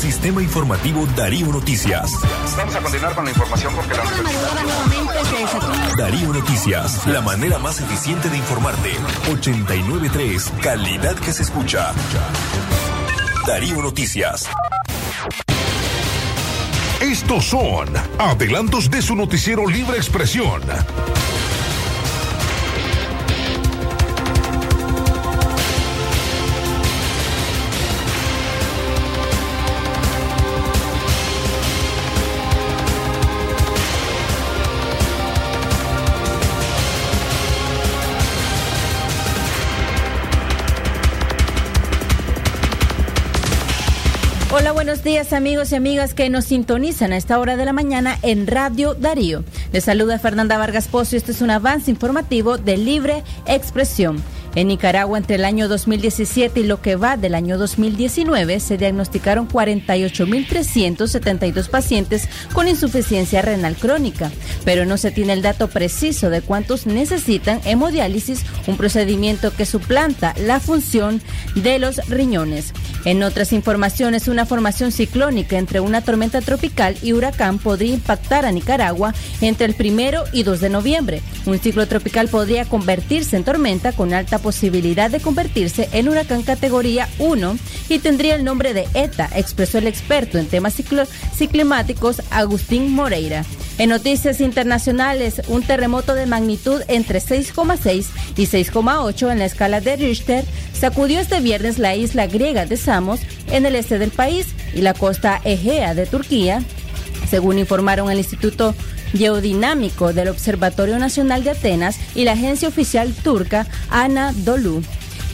Sistema Informativo Darío Noticias. Vamos a continuar con la información porque la Darío Noticias, la manera más eficiente de informarte. 893, calidad que se escucha. Darío Noticias. Estos son adelantos de su noticiero Libre Expresión. Hola, buenos días amigos y amigas que nos sintonizan a esta hora de la mañana en Radio Darío. Les saluda Fernanda Vargas Pozo y este es un avance informativo de Libre Expresión. En Nicaragua, entre el año 2017 y lo que va del año 2019, se diagnosticaron 48.372 pacientes con insuficiencia renal crónica, pero no se tiene el dato preciso de cuántos necesitan hemodiálisis, un procedimiento que suplanta la función de los riñones. En otras informaciones, una formación ciclónica entre una tormenta tropical y huracán podría impactar a Nicaragua entre el primero y 2 de noviembre. Un ciclo tropical podría convertirse en tormenta con alta posibilidad de convertirse en huracán categoría 1 y tendría el nombre de ETA, expresó el experto en temas climáticos Agustín Moreira. En noticias internacionales, un terremoto de magnitud entre 6,6 y 6,8 en la escala de Richter sacudió este viernes la isla griega de Samos en el este del país y la costa Egea de Turquía, según informaron el Instituto Geodinámico del Observatorio Nacional de Atenas y la agencia oficial turca Anadolu.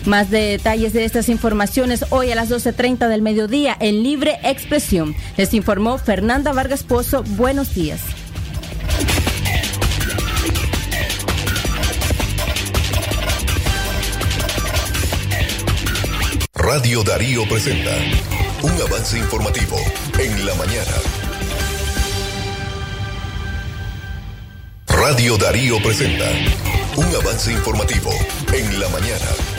Más detalles de estas informaciones hoy a las 12.30 del mediodía en Libre Expresión. Les informó Fernanda Vargas Pozo. Buenos días. Radio Darío presenta un avance informativo en la mañana. Radio Darío presenta un avance informativo en la mañana.